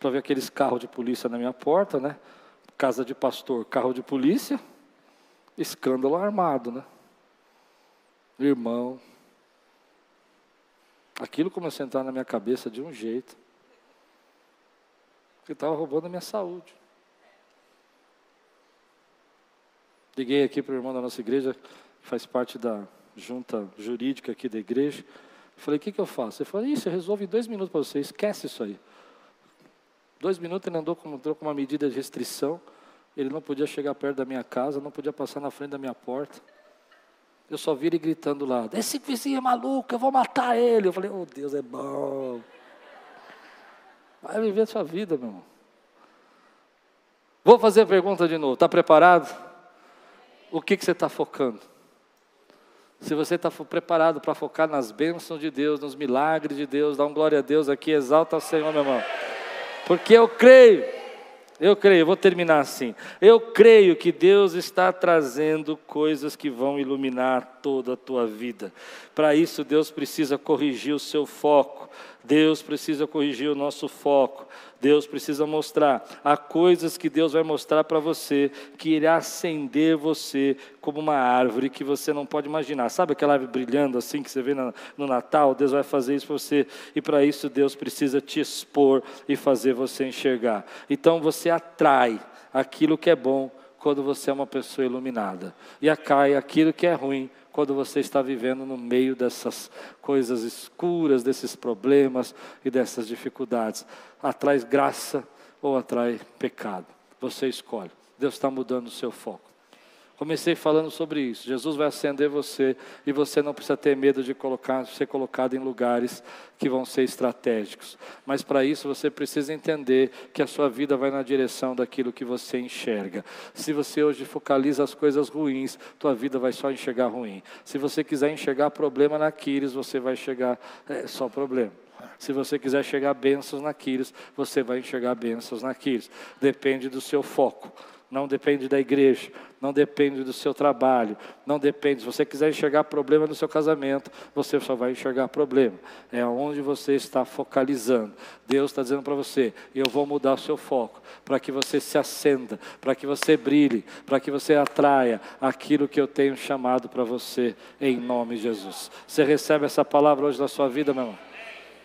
Para ver aqueles carros de polícia na minha porta, né? Casa de pastor, carro de polícia, escândalo armado, né? Irmão. Aquilo começou a entrar na minha cabeça de um jeito. Que estava roubando a minha saúde. Liguei aqui para o irmão da nossa igreja, que faz parte da junta jurídica aqui da igreja. Falei, o que, que eu faço? Ele falou, isso, eu resolvo em dois minutos para você, esquece isso aí. Dois minutos ele andou entrou com uma medida de restrição. Ele não podia chegar perto da minha casa, não podia passar na frente da minha porta. Eu só vi ele gritando lá: Esse vizinho é maluco, eu vou matar ele. Eu falei: Oh, Deus é bom. Vai viver a sua vida, meu irmão. Vou fazer a pergunta de novo: está preparado? O que, que você está focando? Se você está preparado para focar nas bênçãos de Deus, nos milagres de Deus, dá um glória a Deus aqui, exalta o Senhor, meu irmão. Porque eu creio, eu creio, vou terminar assim. Eu creio que Deus está trazendo coisas que vão iluminar toda a tua vida. Para isso, Deus precisa corrigir o seu foco. Deus precisa corrigir o nosso foco. Deus precisa mostrar. Há coisas que Deus vai mostrar para você que irá acender você como uma árvore que você não pode imaginar. Sabe aquela árvore brilhando assim que você vê no Natal? Deus vai fazer isso para você. E para isso Deus precisa te expor e fazer você enxergar. Então você atrai aquilo que é bom quando você é uma pessoa iluminada. E acai aquilo que é ruim quando você está vivendo no meio dessas coisas escuras, desses problemas e dessas dificuldades. Atrai graça ou atrai pecado. Você escolhe. Deus está mudando o seu foco. Comecei falando sobre isso. Jesus vai acender você e você não precisa ter medo de colocar, ser colocado em lugares que vão ser estratégicos. Mas para isso você precisa entender que a sua vida vai na direção daquilo que você enxerga. Se você hoje focaliza as coisas ruins, tua vida vai só enxergar ruim. Se você quiser enxergar problema na Quiris, você vai enxergar é, só problema. Se você quiser chegar bênçãos na Quiris, você vai enxergar bênçãos na Quiris. Depende do seu foco não depende da igreja, não depende do seu trabalho, não depende. Se você quiser enxergar problema no seu casamento, você só vai enxergar problema. É onde você está focalizando. Deus está dizendo para você: eu vou mudar o seu foco, para que você se acenda, para que você brilhe, para que você atraia aquilo que eu tenho chamado para você, em nome de Jesus. Você recebe essa palavra hoje na sua vida, meu irmão?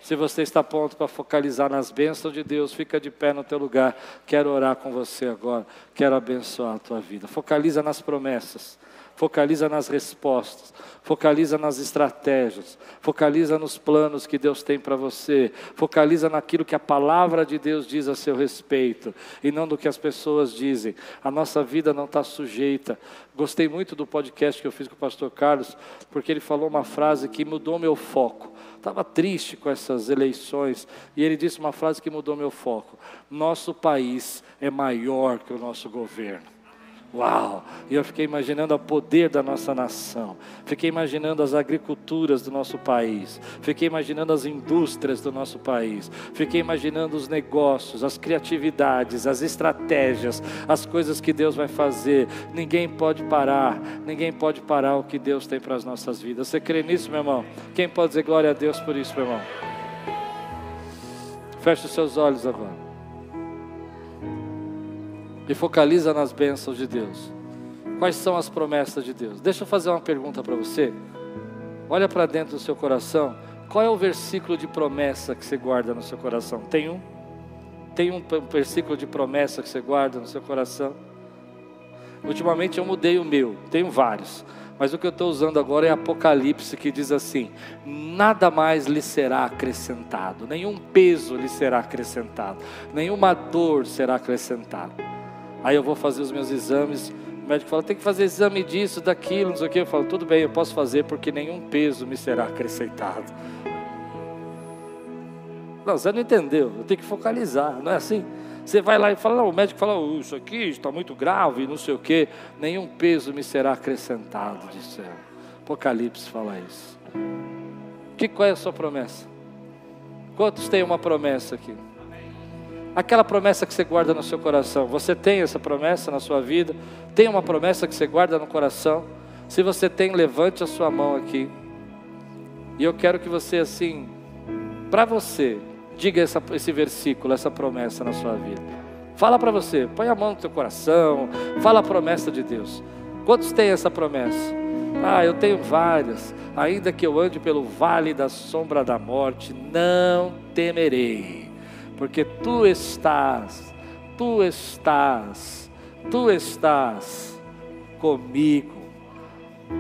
Se você está pronto para focalizar nas bênçãos de Deus, fica de pé no teu lugar. Quero orar com você agora. Quero abençoar a tua vida. Focaliza nas promessas. Focaliza nas respostas, focaliza nas estratégias, focaliza nos planos que Deus tem para você, focaliza naquilo que a palavra de Deus diz a seu respeito e não do que as pessoas dizem. A nossa vida não está sujeita. Gostei muito do podcast que eu fiz com o pastor Carlos, porque ele falou uma frase que mudou meu foco estava triste com essas eleições, e ele disse uma frase que mudou meu foco: Nosso país é maior que o nosso governo. Uau! E eu fiquei imaginando o poder da nossa nação, fiquei imaginando as agriculturas do nosso país, fiquei imaginando as indústrias do nosso país, fiquei imaginando os negócios, as criatividades, as estratégias, as coisas que Deus vai fazer. Ninguém pode parar, ninguém pode parar o que Deus tem para as nossas vidas. Você crê nisso, meu irmão? Quem pode dizer glória a Deus por isso, meu irmão? Feche os seus olhos agora e focaliza nas bênçãos de Deus. Quais são as promessas de Deus? Deixa eu fazer uma pergunta para você. Olha para dentro do seu coração. Qual é o versículo de promessa que você guarda no seu coração? Tem um? Tem um versículo de promessa que você guarda no seu coração? Ultimamente eu mudei o meu, tenho vários. Mas o que eu estou usando agora é Apocalipse, que diz assim: nada mais lhe será acrescentado, nenhum peso lhe será acrescentado, nenhuma dor será acrescentada. Aí eu vou fazer os meus exames. O médico fala: tem que fazer exame disso, daquilo, não sei o que. Eu falo: tudo bem, eu posso fazer porque nenhum peso me será acrescentado. Não, você não entendeu. Eu tenho que focalizar, não é assim? Você vai lá e fala: não, o médico fala: oh, isso aqui está muito grave, não sei o que. Nenhum peso me será acrescentado, disse ela. Apocalipse fala isso. Que, qual é a sua promessa? Quantos têm uma promessa aqui? Aquela promessa que você guarda no seu coração. Você tem essa promessa na sua vida? Tem uma promessa que você guarda no coração? Se você tem, levante a sua mão aqui. E eu quero que você, assim, para você, diga essa, esse versículo, essa promessa na sua vida. Fala para você, põe a mão no teu coração, fala a promessa de Deus. Quantos têm essa promessa? Ah, eu tenho várias. Ainda que eu ande pelo vale da sombra da morte, não temerei porque tu estás, tu estás, tu estás comigo.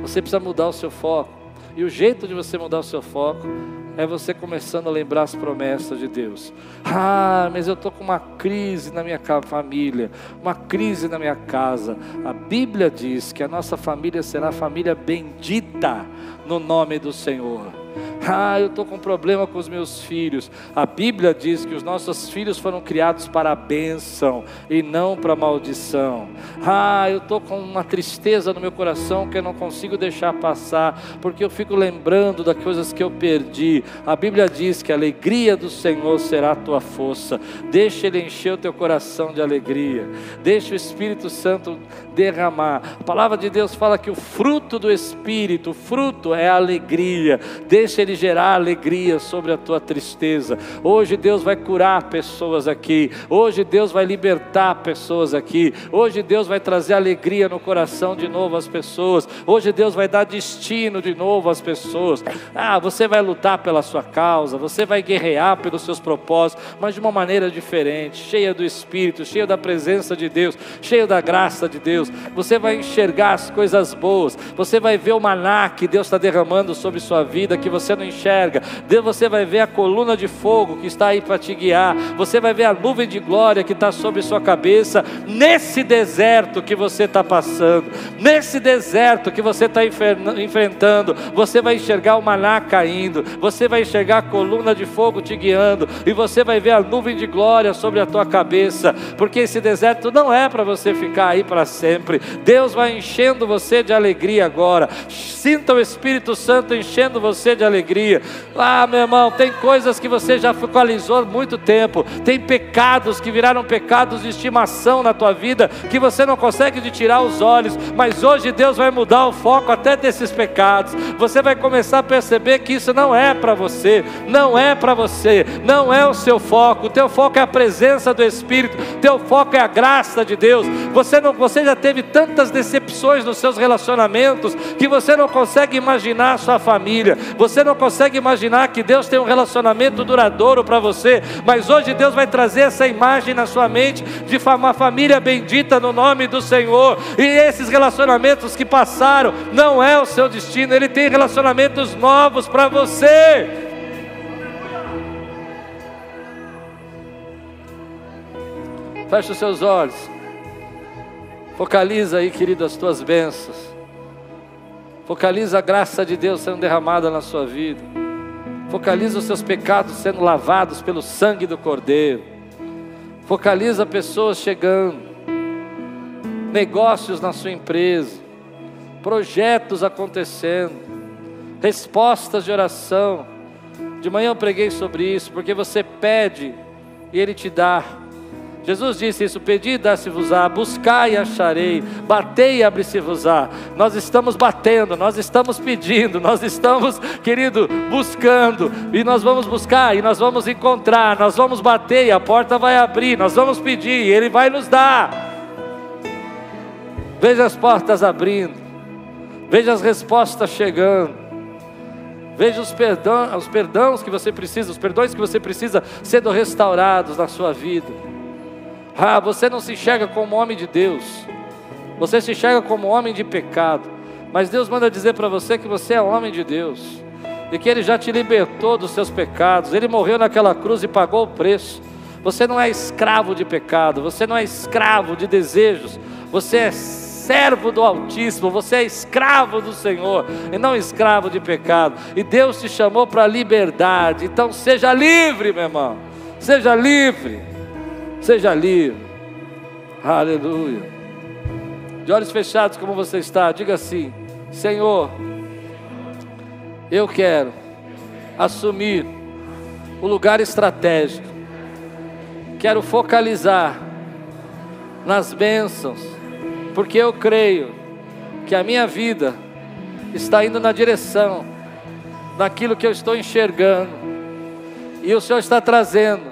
Você precisa mudar o seu foco. E o jeito de você mudar o seu foco é você começando a lembrar as promessas de Deus. Ah, mas eu estou com uma crise na minha família, uma crise na minha casa. A Bíblia diz que a nossa família será família bendita no nome do Senhor. Ah, eu estou com problema com os meus filhos. A Bíblia diz que os nossos filhos foram criados para a bênção e não para a maldição. Ah, eu estou com uma tristeza no meu coração que eu não consigo deixar passar, porque eu fico lembrando das coisas que eu perdi. A Bíblia diz que a alegria do Senhor será a tua força. Deixa Ele encher o teu coração de alegria. Deixa o Espírito Santo derramar. A palavra de Deus fala que o fruto do Espírito, o fruto é a alegria. Deixa Ele gerar alegria sobre a tua tristeza. Hoje Deus vai curar pessoas aqui. Hoje Deus vai libertar pessoas aqui. Hoje Deus vai trazer alegria no coração de novo às pessoas. Hoje Deus vai dar destino de novo às pessoas. Ah, você vai lutar pela sua causa, você vai guerrear pelos seus propósitos, mas de uma maneira diferente, cheia do Espírito, cheia da presença de Deus, cheia da graça de Deus. Você vai enxergar as coisas boas. Você vai ver o maná que Deus está derramando sobre sua vida que você não enxerga. Deus, você vai ver a coluna de fogo que está aí para te guiar. Você vai ver a nuvem de glória que está sobre sua cabeça. Nesse deserto que você está passando, nesse deserto que você está enfrentando, você vai enxergar o maná caindo. Você vai enxergar a coluna de fogo te guiando. E você vai ver a nuvem de glória sobre a tua cabeça. Porque esse deserto não é para você ficar aí para sempre. Deus vai enchendo você de alegria agora. Sinta o Espírito Santo enchendo você de alegria. Ah, meu irmão, tem coisas que você já focalizou há muito tempo, tem pecados que viraram pecados de estimação na tua vida, que você não consegue de tirar os olhos, mas hoje Deus vai mudar o foco até desses pecados. Você vai começar a perceber que isso não é para você, não é para você, não é o seu foco. O teu foco é a presença do Espírito, teu foco é a graça de Deus. Você não, você já teve tantas decepções nos seus relacionamentos que você não consegue imaginar a sua família, você não consegue imaginar que Deus tem um relacionamento duradouro para você, mas hoje Deus vai trazer essa imagem na sua mente de uma família bendita no nome do Senhor, e esses relacionamentos que passaram não é o seu destino, Ele tem relacionamentos novos para você. Feche os seus olhos. Focaliza aí, querido, as tuas bênçãos. Focaliza a graça de Deus sendo derramada na sua vida. Focaliza os seus pecados sendo lavados pelo sangue do Cordeiro. Focaliza pessoas chegando. Negócios na sua empresa. Projetos acontecendo. Respostas de oração. De manhã eu preguei sobre isso, porque você pede e Ele te dá. Jesus disse isso: Pedi dá-se-vos-á, buscai e acharei, batei e abre-se-vos-á. Nós estamos batendo, nós estamos pedindo, nós estamos, querido, buscando, e nós vamos buscar, e nós vamos encontrar, nós vamos bater, e a porta vai abrir, nós vamos pedir, e Ele vai nos dar. Veja as portas abrindo, veja as respostas chegando. Veja os, perdão, os perdões que você precisa, os perdões que você precisa sendo restaurados na sua vida. Ah, você não se enxerga como homem de Deus, você se enxerga como homem de pecado, mas Deus manda dizer para você que você é homem de Deus e que Ele já te libertou dos seus pecados, Ele morreu naquela cruz e pagou o preço. Você não é escravo de pecado, você não é escravo de desejos, você é servo do Altíssimo, você é escravo do Senhor e não escravo de pecado. E Deus te chamou para a liberdade, então seja livre, meu irmão, seja livre. Seja livre. Aleluia. De olhos fechados, como você está, diga assim: Senhor, eu quero assumir o lugar estratégico. Quero focalizar nas bênçãos, porque eu creio que a minha vida está indo na direção daquilo que eu estou enxergando, e o Senhor está trazendo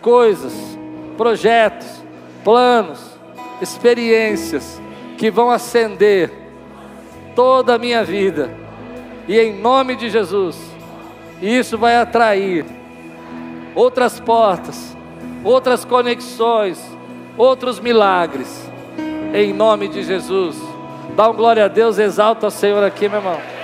coisas projetos, planos, experiências que vão acender toda a minha vida, e em nome de Jesus, isso vai atrair outras portas, outras conexões, outros milagres, em nome de Jesus. Dá um glória a Deus, exalta o Senhor aqui, meu irmão.